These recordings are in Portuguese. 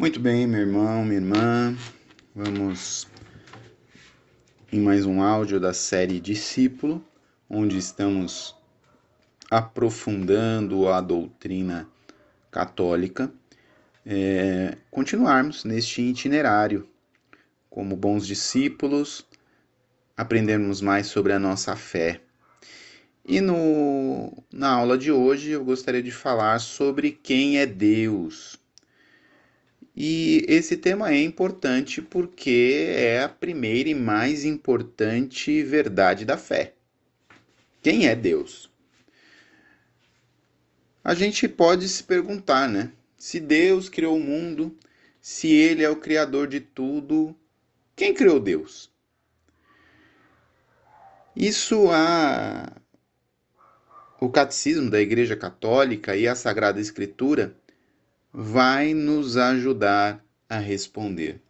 Muito bem, meu irmão, minha irmã. Vamos em mais um áudio da série Discípulo, onde estamos aprofundando a doutrina católica. É, continuarmos neste itinerário como bons discípulos, aprendermos mais sobre a nossa fé. E no, na aula de hoje eu gostaria de falar sobre quem é Deus. E esse tema é importante porque é a primeira e mais importante verdade da fé. Quem é Deus? A gente pode se perguntar, né? Se Deus criou o mundo, se Ele é o Criador de tudo, quem criou Deus? Isso a o catecismo da Igreja Católica e a Sagrada Escritura vai nos ajudar a responder.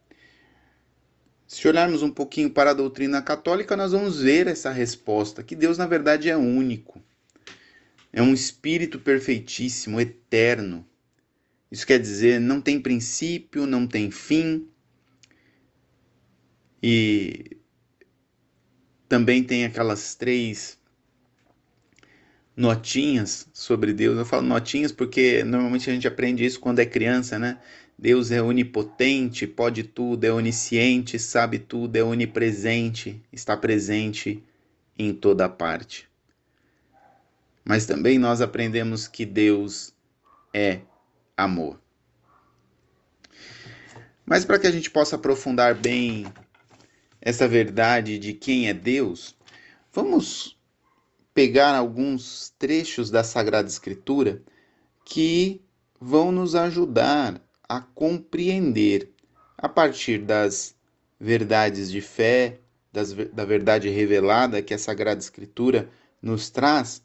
Se olharmos um pouquinho para a doutrina católica, nós vamos ver essa resposta, que Deus na verdade é único. É um espírito perfeitíssimo, eterno. Isso quer dizer, não tem princípio, não tem fim. E também tem aquelas três notinhas sobre Deus. Eu falo notinhas porque normalmente a gente aprende isso quando é criança, né? Deus é onipotente, pode tudo, é onisciente, sabe tudo, é onipresente, está presente em toda parte. Mas também nós aprendemos que Deus é amor. Mas para que a gente possa aprofundar bem essa verdade de quem é Deus, vamos pegar alguns trechos da Sagrada Escritura que vão nos ajudar a compreender, a partir das verdades de fé, das, da verdade revelada que a Sagrada Escritura nos traz,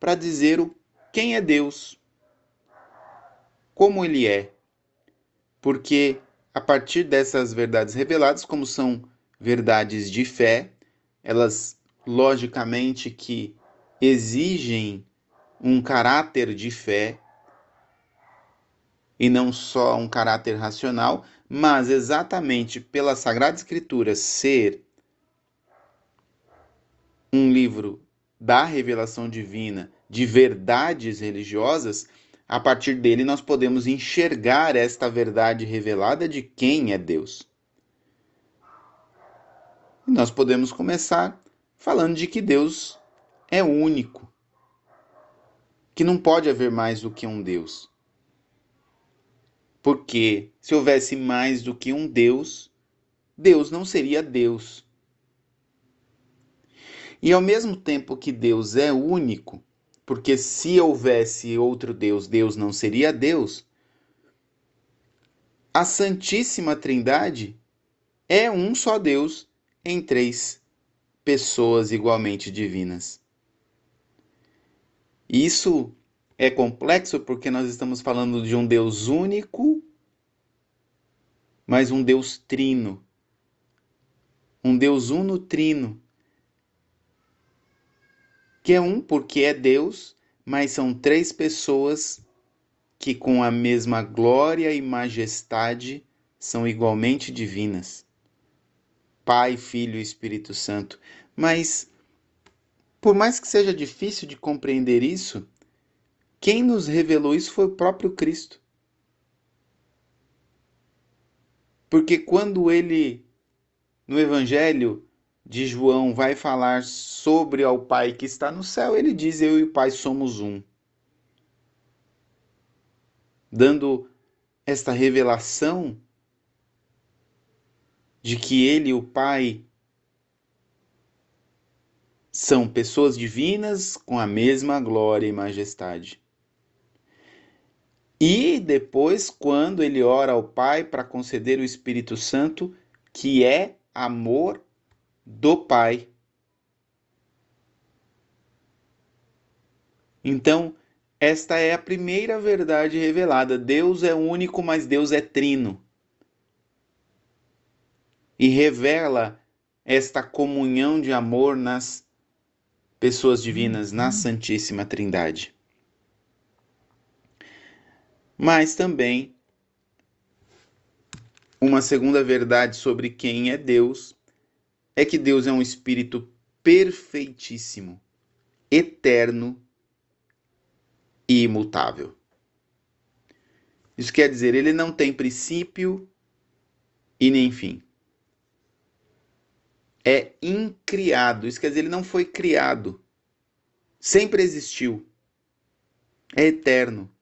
para dizer o, quem é Deus, como Ele é. Porque a partir dessas verdades reveladas, como são verdades de fé, elas logicamente que exigem um caráter de fé e não só um caráter racional, mas exatamente pela Sagrada Escritura ser um livro da revelação divina, de verdades religiosas, a partir dele nós podemos enxergar esta verdade revelada de quem é Deus. E nós podemos começar falando de que Deus é único, que não pode haver mais do que um Deus. Porque se houvesse mais do que um Deus, Deus não seria Deus. E ao mesmo tempo que Deus é único, porque se houvesse outro Deus, Deus não seria Deus, a Santíssima Trindade é um só Deus em três pessoas igualmente divinas. Isso é complexo porque nós estamos falando de um Deus único, mas um Deus trino. Um Deus uno trino. Que é um porque é Deus, mas são três pessoas que, com a mesma glória e majestade, são igualmente divinas. Pai, Filho e Espírito Santo. Mas por mais que seja difícil de compreender isso, quem nos revelou isso foi o próprio Cristo. Porque quando ele, no Evangelho de João, vai falar sobre ao Pai que está no céu, ele diz: Eu e o Pai somos um. Dando esta revelação de que ele e o Pai são pessoas divinas com a mesma glória e majestade. E depois, quando ele ora ao Pai para conceder o Espírito Santo, que é amor do Pai. Então, esta é a primeira verdade revelada. Deus é único, mas Deus é trino. E revela esta comunhão de amor nas pessoas divinas na Santíssima Trindade. Mas também Uma segunda verdade sobre quem é Deus é que Deus é um espírito perfeitíssimo, eterno e imutável. Isso quer dizer, ele não tem princípio e nem fim. É incriado. Isso quer dizer, ele não foi criado. Sempre existiu. É eterno.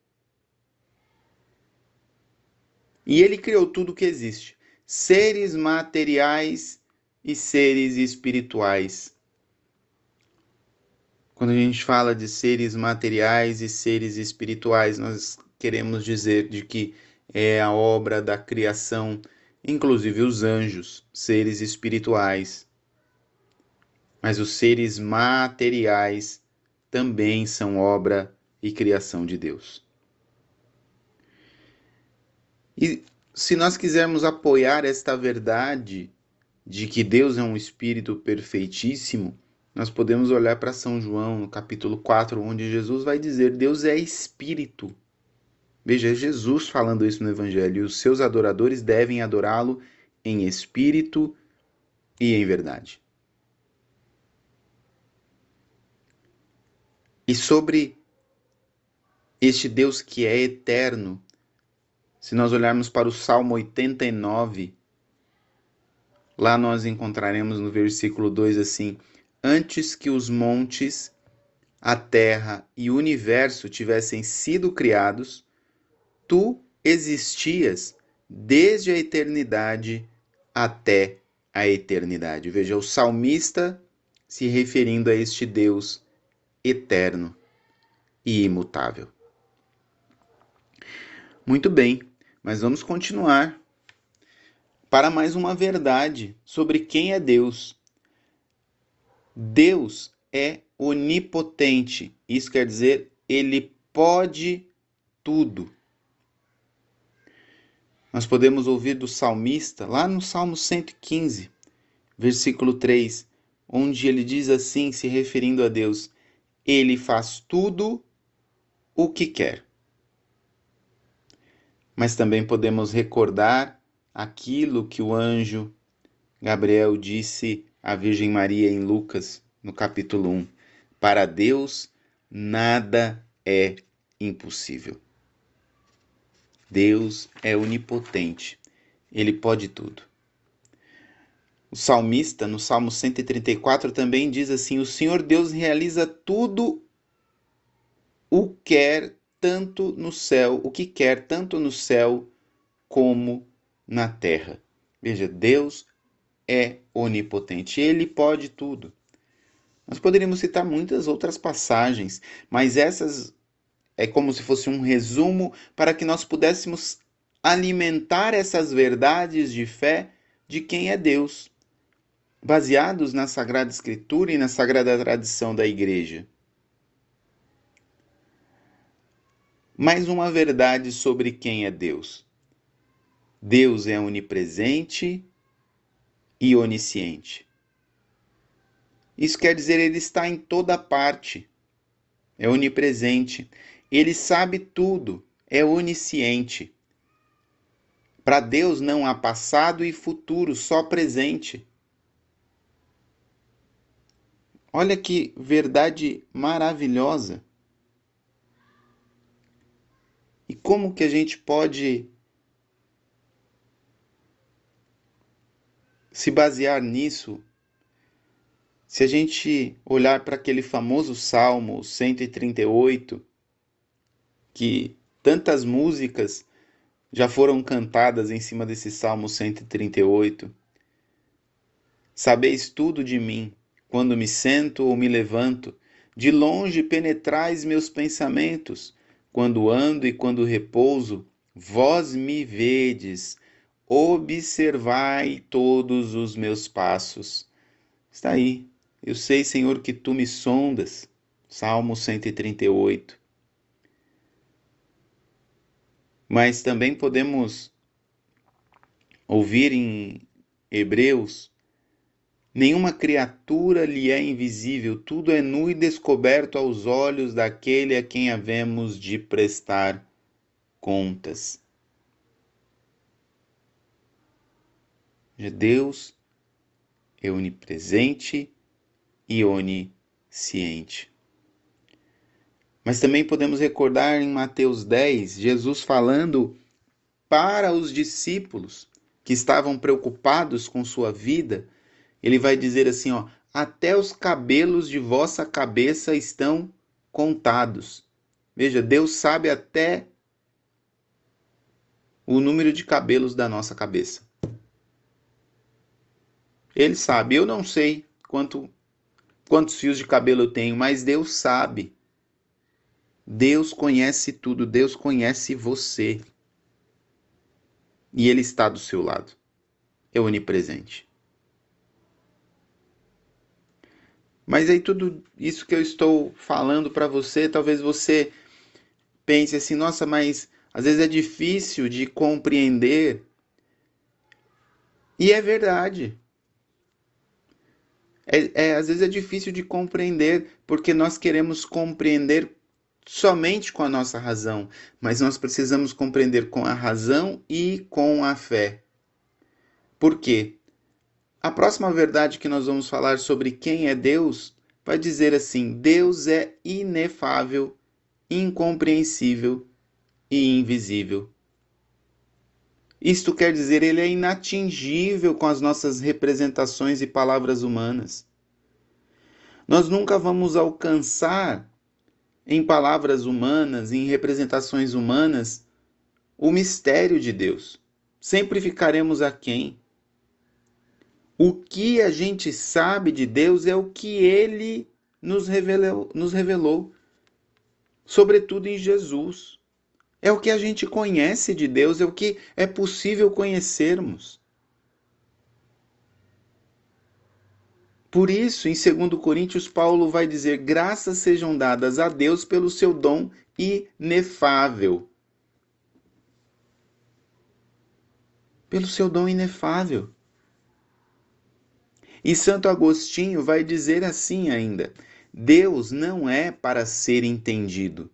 E ele criou tudo que existe: seres materiais e seres espirituais. Quando a gente fala de seres materiais e seres espirituais, nós queremos dizer de que é a obra da criação, inclusive os anjos, seres espirituais. Mas os seres materiais também são obra e criação de Deus. E se nós quisermos apoiar esta verdade de que Deus é um espírito perfeitíssimo, nós podemos olhar para São João, no capítulo 4, onde Jesus vai dizer: Deus é espírito. Veja, é Jesus falando isso no Evangelho, e os seus adoradores devem adorá-lo em espírito e em verdade. E sobre este Deus que é eterno, se nós olharmos para o Salmo 89, lá nós encontraremos no versículo 2 assim: Antes que os montes, a terra e o universo tivessem sido criados, tu existias desde a eternidade até a eternidade. Veja, o salmista se referindo a este Deus eterno e imutável. Muito bem, mas vamos continuar para mais uma verdade sobre quem é Deus. Deus é onipotente. Isso quer dizer, ele pode tudo. Nós podemos ouvir do salmista lá no Salmo 115, versículo 3, onde ele diz assim, se referindo a Deus: Ele faz tudo o que quer. Mas também podemos recordar aquilo que o anjo Gabriel disse à Virgem Maria em Lucas, no capítulo 1: Para Deus nada é impossível. Deus é onipotente, ele pode tudo. O salmista, no Salmo 134, também diz assim: O Senhor Deus realiza tudo o quer tanto no céu, o que quer tanto no céu como na terra. Veja, Deus é onipotente, ele pode tudo. Nós poderíamos citar muitas outras passagens, mas essas é como se fosse um resumo para que nós pudéssemos alimentar essas verdades de fé de quem é Deus, baseados na Sagrada Escritura e na sagrada tradição da Igreja. Mais uma verdade sobre quem é Deus. Deus é onipresente e onisciente. Isso quer dizer ele está em toda parte. É onipresente. Ele sabe tudo, é onisciente. Para Deus não há passado e futuro, só presente. Olha que verdade maravilhosa. E como que a gente pode se basear nisso se a gente olhar para aquele famoso Salmo 138, que tantas músicas já foram cantadas em cima desse Salmo 138. Sabeis tudo de mim, quando me sento ou me levanto, de longe penetrais meus pensamentos, quando ando e quando repouso, vós me vedes, observai todos os meus passos. Está aí. Eu sei, Senhor, que tu me sondas. Salmo 138 mas também podemos ouvir em Hebreus: nenhuma criatura lhe é invisível, tudo é nu e descoberto aos olhos daquele a quem havemos de prestar contas. Deus é onipresente e onisciente. Mas também podemos recordar em Mateus 10, Jesus falando para os discípulos que estavam preocupados com sua vida, ele vai dizer assim, ó: "Até os cabelos de vossa cabeça estão contados". Veja, Deus sabe até o número de cabelos da nossa cabeça. Ele sabe, eu não sei quanto quantos fios de cabelo eu tenho, mas Deus sabe. Deus conhece tudo, Deus conhece você. E Ele está do seu lado. É onipresente. Mas aí tudo isso que eu estou falando para você, talvez você pense assim, nossa, mas às vezes é difícil de compreender. E é verdade. É, é, às vezes é difícil de compreender, porque nós queremos compreender somente com a nossa razão, mas nós precisamos compreender com a razão e com a fé. Por quê? A próxima verdade que nós vamos falar sobre quem é Deus vai dizer assim: Deus é inefável, incompreensível e invisível. Isto quer dizer, ele é inatingível com as nossas representações e palavras humanas. Nós nunca vamos alcançar em palavras humanas, em representações humanas, o mistério de Deus. Sempre ficaremos aquém. O que a gente sabe de Deus é o que ele nos revelou, nos revelou sobretudo em Jesus. É o que a gente conhece de Deus, é o que é possível conhecermos. Por isso, em 2 Coríntios, Paulo vai dizer: graças sejam dadas a Deus pelo seu dom inefável. Pelo seu dom inefável. E Santo Agostinho vai dizer assim ainda: Deus não é para ser entendido,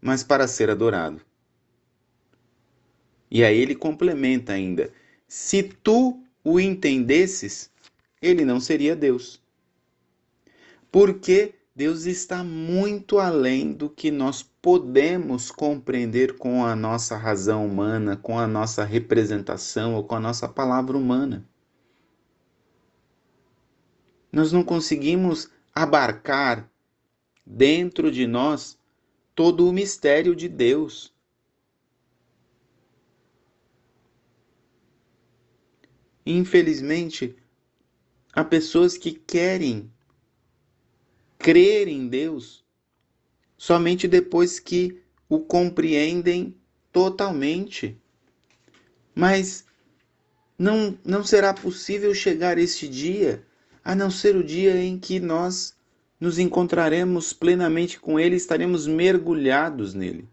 mas para ser adorado. E aí ele complementa ainda: se tu o entendesses, ele não seria Deus. Porque Deus está muito além do que nós podemos compreender com a nossa razão humana, com a nossa representação ou com a nossa palavra humana. Nós não conseguimos abarcar dentro de nós todo o mistério de Deus. Infelizmente, há pessoas que querem crer em Deus somente depois que o compreendem totalmente. Mas não, não será possível chegar este dia a não ser o dia em que nós nos encontraremos plenamente com Ele, estaremos mergulhados nele,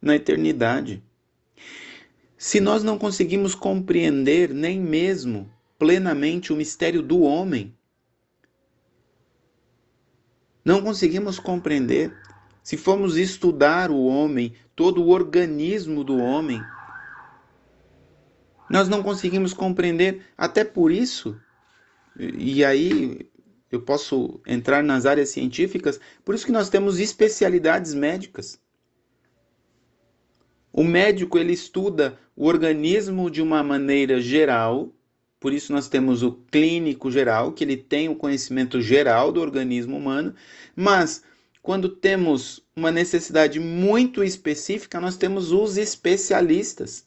na eternidade. Se nós não conseguimos compreender nem mesmo plenamente o mistério do homem, não conseguimos compreender. Se formos estudar o homem, todo o organismo do homem, nós não conseguimos compreender. Até por isso, e aí eu posso entrar nas áreas científicas, por isso que nós temos especialidades médicas. O médico ele estuda o organismo de uma maneira geral, por isso nós temos o clínico geral, que ele tem o conhecimento geral do organismo humano, mas quando temos uma necessidade muito específica, nós temos os especialistas.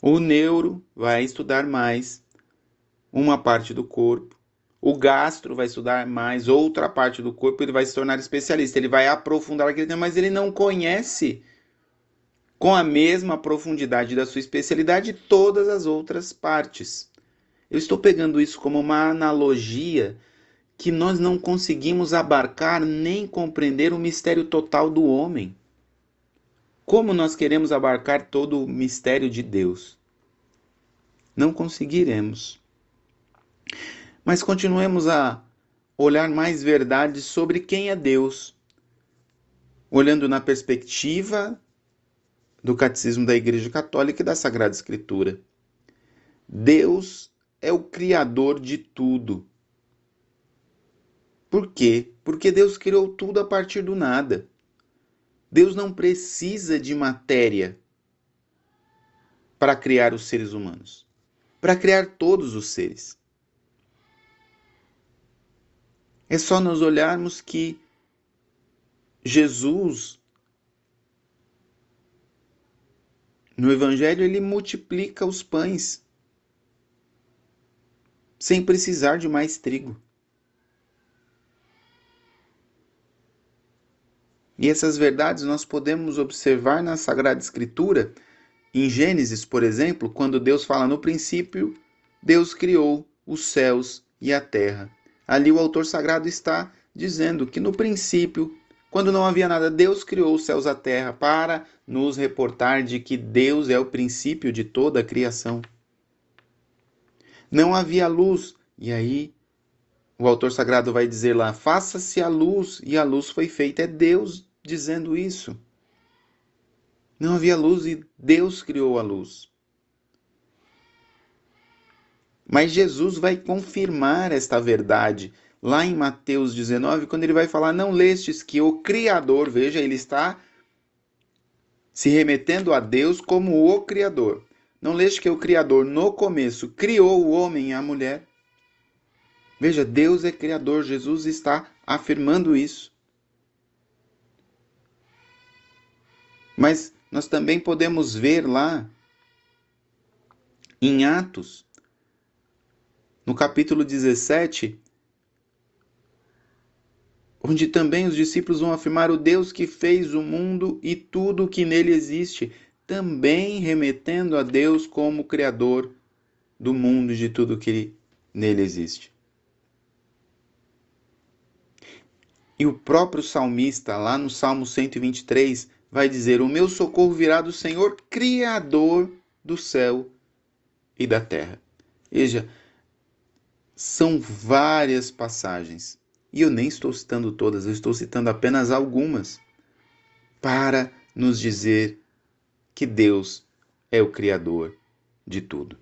O neuro vai estudar mais uma parte do corpo, o gastro vai estudar mais outra parte do corpo, ele vai se tornar especialista, ele vai aprofundar aquele tema, mas ele não conhece com a mesma profundidade da sua especialidade todas as outras partes. Eu estou pegando isso como uma analogia que nós não conseguimos abarcar nem compreender o mistério total do homem. Como nós queremos abarcar todo o mistério de Deus? Não conseguiremos. Mas continuemos a olhar mais verdades sobre quem é Deus, olhando na perspectiva do Catecismo da Igreja Católica e da Sagrada Escritura. Deus é o criador de tudo. Por quê? Porque Deus criou tudo a partir do nada. Deus não precisa de matéria para criar os seres humanos, para criar todos os seres. É só nós olharmos que Jesus, no Evangelho, ele multiplica os pães sem precisar de mais trigo. E essas verdades nós podemos observar na Sagrada Escritura, em Gênesis, por exemplo, quando Deus fala no princípio, Deus criou os céus e a terra. Ali o autor sagrado está dizendo que no princípio, quando não havia nada, Deus criou os céus e a terra para nos reportar de que Deus é o princípio de toda a criação. Não havia luz, e aí o autor sagrado vai dizer lá: faça-se a luz, e a luz foi feita. É Deus dizendo isso. Não havia luz e Deus criou a luz. Mas Jesus vai confirmar esta verdade lá em Mateus 19, quando ele vai falar: Não lestes que o Criador, veja, ele está se remetendo a Deus como o Criador. Não leste que o Criador, no começo, criou o homem e a mulher? Veja, Deus é Criador, Jesus está afirmando isso. Mas nós também podemos ver lá em Atos no capítulo 17, onde também os discípulos vão afirmar o Deus que fez o mundo e tudo o que nele existe, também remetendo a Deus como Criador do mundo e de tudo que nele existe. E o próprio salmista, lá no Salmo 123, vai dizer: O meu socorro virá do Senhor, Criador do céu e da terra. Veja, são várias passagens. E eu nem estou citando todas, eu estou citando apenas algumas para nos dizer que Deus é o Criador de tudo.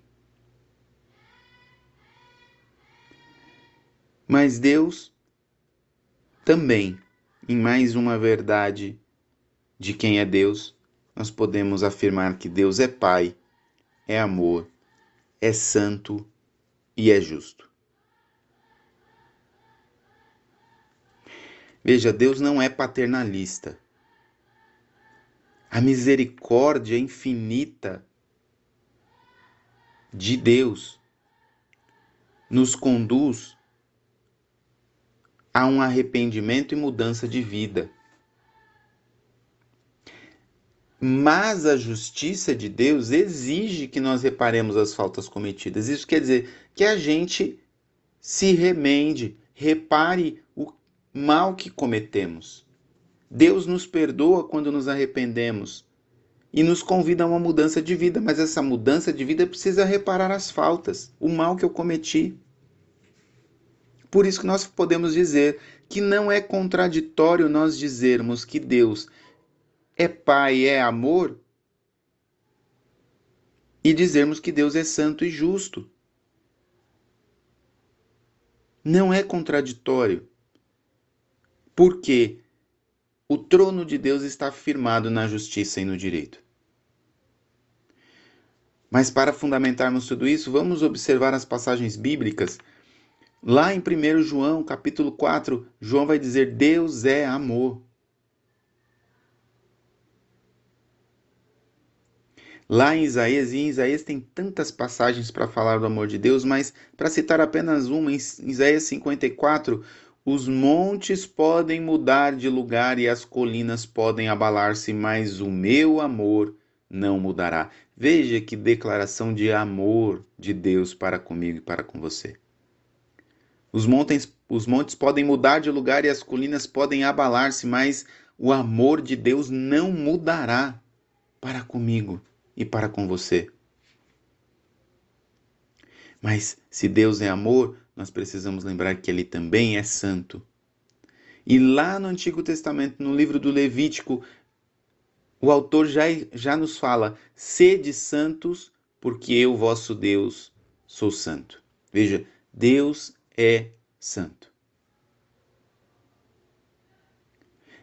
Mas Deus também, em mais uma verdade de quem é Deus, nós podemos afirmar que Deus é Pai, é amor, é santo e é justo. Veja, Deus não é paternalista. A misericórdia infinita de Deus nos conduz a um arrependimento e mudança de vida. Mas a justiça de Deus exige que nós reparemos as faltas cometidas. Isso quer dizer que a gente se remende, repare o mal que cometemos. Deus nos perdoa quando nos arrependemos e nos convida a uma mudança de vida, mas essa mudança de vida precisa reparar as faltas, o mal que eu cometi. Por isso que nós podemos dizer que não é contraditório nós dizermos que Deus é Pai, é amor, e dizermos que Deus é santo e justo. Não é contraditório porque o trono de Deus está firmado na justiça e no direito. Mas para fundamentarmos tudo isso, vamos observar as passagens bíblicas. Lá em 1 João, capítulo 4, João vai dizer: Deus é amor. Lá em Isaías, e em Isaías tem tantas passagens para falar do amor de Deus, mas para citar apenas uma, em Isaías 54, os montes podem mudar de lugar e as colinas podem abalar-se, mas o meu amor não mudará. Veja que declaração de amor de Deus para comigo e para com você. Os montes, os montes podem mudar de lugar e as colinas podem abalar-se, mas o amor de Deus não mudará para comigo e para com você. Mas se Deus é amor, nós precisamos lembrar que ele também é santo. E lá no Antigo Testamento, no livro do Levítico, o autor já, já nos fala: sede santos, porque eu, vosso Deus, sou santo. Veja, Deus é santo.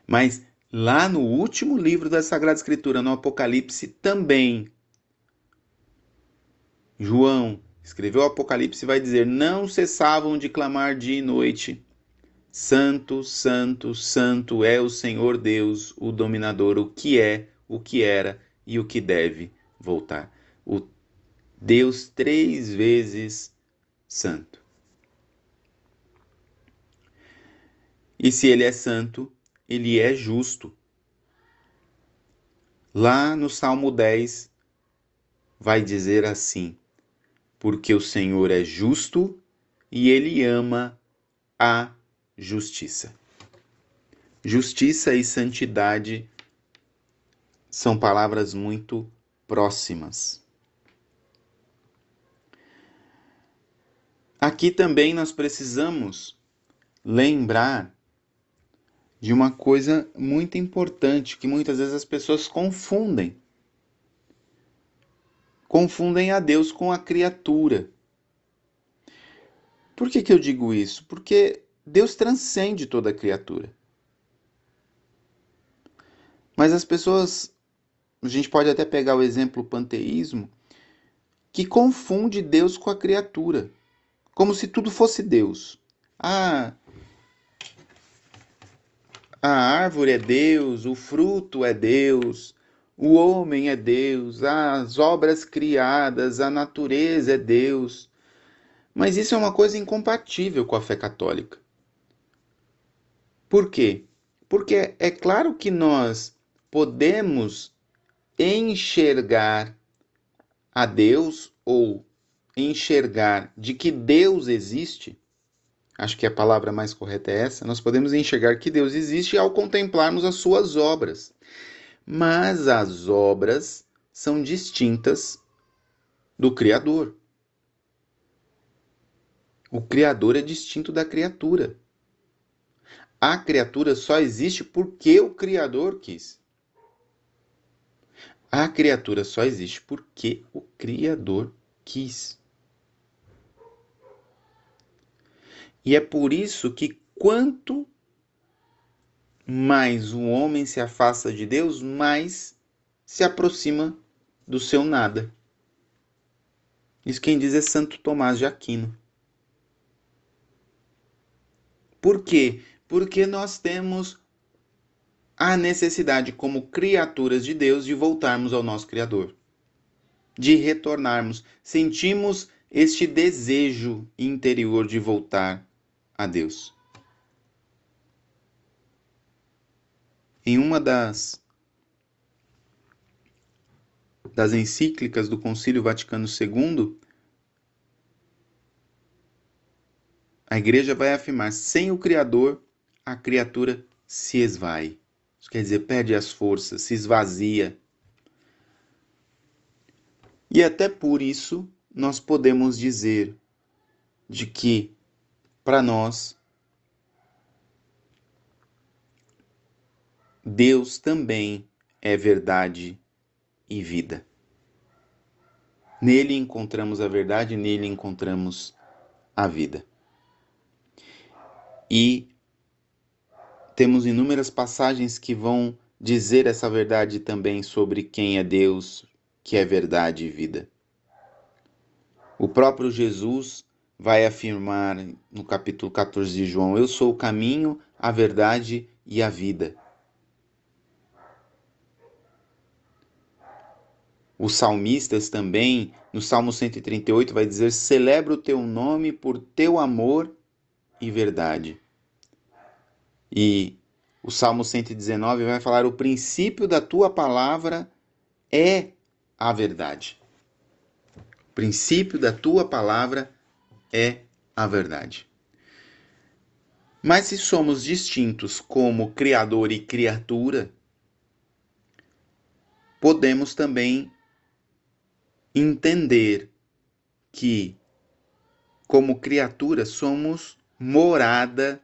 Mas lá no último livro da Sagrada Escritura, no Apocalipse, também, João escreveu o Apocalipse vai dizer: Não cessavam de clamar dia e noite. Santo, Santo, Santo é o Senhor Deus, o dominador, o que é, o que era e o que deve voltar. O Deus três vezes santo. E se ele é santo, ele é justo. Lá no Salmo 10 vai dizer assim: Porque o Senhor é justo e ele ama a justiça. Justiça e santidade são palavras muito próximas. Aqui também nós precisamos lembrar de uma coisa muito importante que muitas vezes as pessoas confundem. Confundem a Deus com a criatura. Por que, que eu digo isso? Porque Deus transcende toda criatura. Mas as pessoas, a gente pode até pegar o exemplo panteísmo, que confunde Deus com a criatura, como se tudo fosse Deus. Ah, a árvore é Deus, o fruto é Deus, o homem é Deus, as obras criadas, a natureza é Deus. Mas isso é uma coisa incompatível com a fé católica. Por quê? Porque é claro que nós podemos enxergar a Deus ou enxergar de que Deus existe acho que a palavra mais correta é essa, nós podemos enxergar que Deus existe ao contemplarmos as suas obras. Mas as obras são distintas do Criador. O Criador é distinto da criatura. A criatura só existe porque o Criador quis. A criatura só existe porque o Criador quis. E é por isso que quanto mais o homem se afasta de Deus, mais se aproxima do seu nada. Isso quem diz é Santo Tomás de Aquino. Por quê? Porque nós temos a necessidade, como criaturas de Deus, de voltarmos ao nosso Criador, de retornarmos. Sentimos este desejo interior de voltar a Deus. Em uma das das encíclicas do Concílio Vaticano II, a igreja vai afirmar: sem o Criador, a criatura se esvai. Isso quer dizer, perde as forças, se esvazia. E até por isso nós podemos dizer de que para nós, Deus também é verdade e vida. Nele encontramos a verdade, nele encontramos a vida. E temos inúmeras passagens que vão dizer essa verdade também sobre quem é Deus, que é verdade e vida. O próprio Jesus vai afirmar no capítulo 14 de João: Eu sou o caminho, a verdade e a vida. Os salmistas também, no Salmo 138, vai dizer: Celebra o teu nome por teu amor e verdade. E o Salmo 119 vai falar: O princípio da tua palavra é a verdade. O princípio da tua palavra é a verdade. Mas se somos distintos como Criador e criatura, podemos também entender que, como criatura, somos morada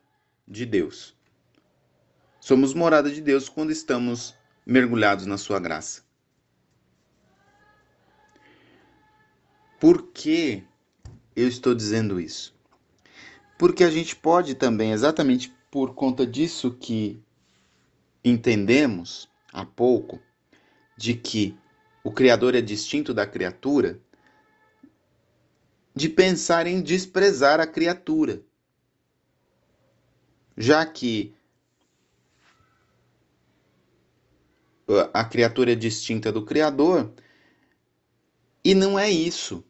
de Deus. Somos morada de Deus quando estamos mergulhados na Sua graça. Por que eu estou dizendo isso? Porque a gente pode também, exatamente por conta disso que entendemos há pouco, de que o Criador é distinto da criatura, de pensar em desprezar a criatura. Já que a criatura é distinta do Criador, e não é isso.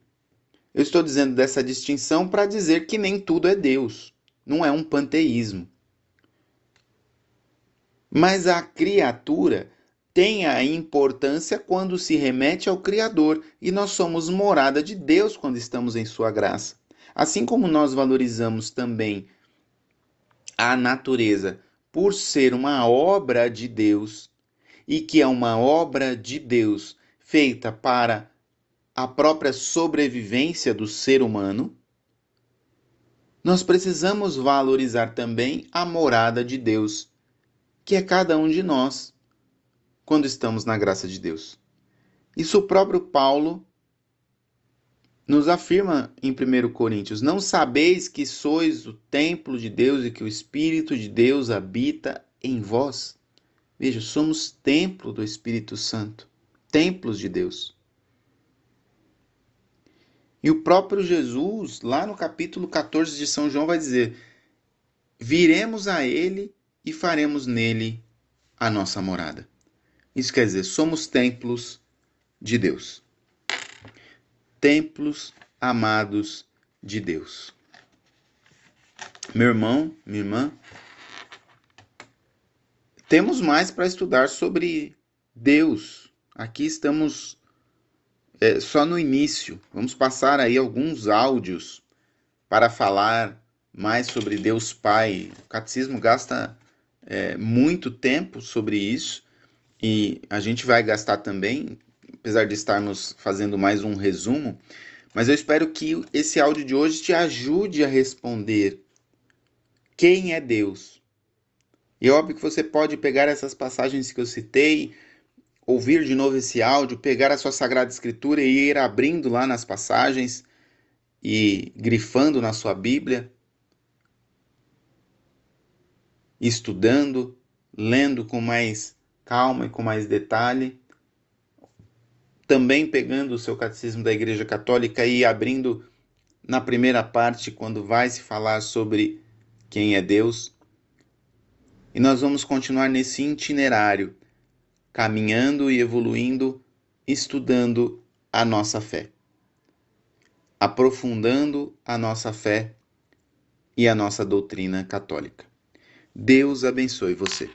Eu estou dizendo dessa distinção para dizer que nem tudo é Deus, não é um panteísmo. Mas a criatura tem a importância quando se remete ao Criador e nós somos morada de Deus quando estamos em Sua graça. Assim como nós valorizamos também a natureza por ser uma obra de Deus e que é uma obra de Deus feita para a própria sobrevivência do ser humano, nós precisamos valorizar também a morada de Deus, que é cada um de nós, quando estamos na graça de Deus. Isso o próprio Paulo nos afirma em 1 Coríntios: Não sabeis que sois o templo de Deus e que o Espírito de Deus habita em vós? Veja, somos templo do Espírito Santo, templos de Deus. E o próprio Jesus, lá no capítulo 14 de São João, vai dizer: Viremos a Ele e faremos nele a nossa morada. Isso quer dizer, somos templos de Deus. Templos amados de Deus. Meu irmão, minha irmã, temos mais para estudar sobre Deus. Aqui estamos é, só no início. Vamos passar aí alguns áudios para falar mais sobre Deus Pai. O catecismo gasta é, muito tempo sobre isso e a gente vai gastar também, apesar de estarmos fazendo mais um resumo. Mas eu espero que esse áudio de hoje te ajude a responder quem é Deus. E é óbvio que você pode pegar essas passagens que eu citei ouvir de novo esse áudio, pegar a sua Sagrada Escritura e ir abrindo lá nas passagens e grifando na sua Bíblia, estudando, lendo com mais calma e com mais detalhe. Também pegando o seu catecismo da Igreja Católica e abrindo na primeira parte, quando vai se falar sobre quem é Deus. E nós vamos continuar nesse itinerário caminhando e evoluindo, estudando a nossa fé, aprofundando a nossa fé e a nossa doutrina católica. Deus abençoe você.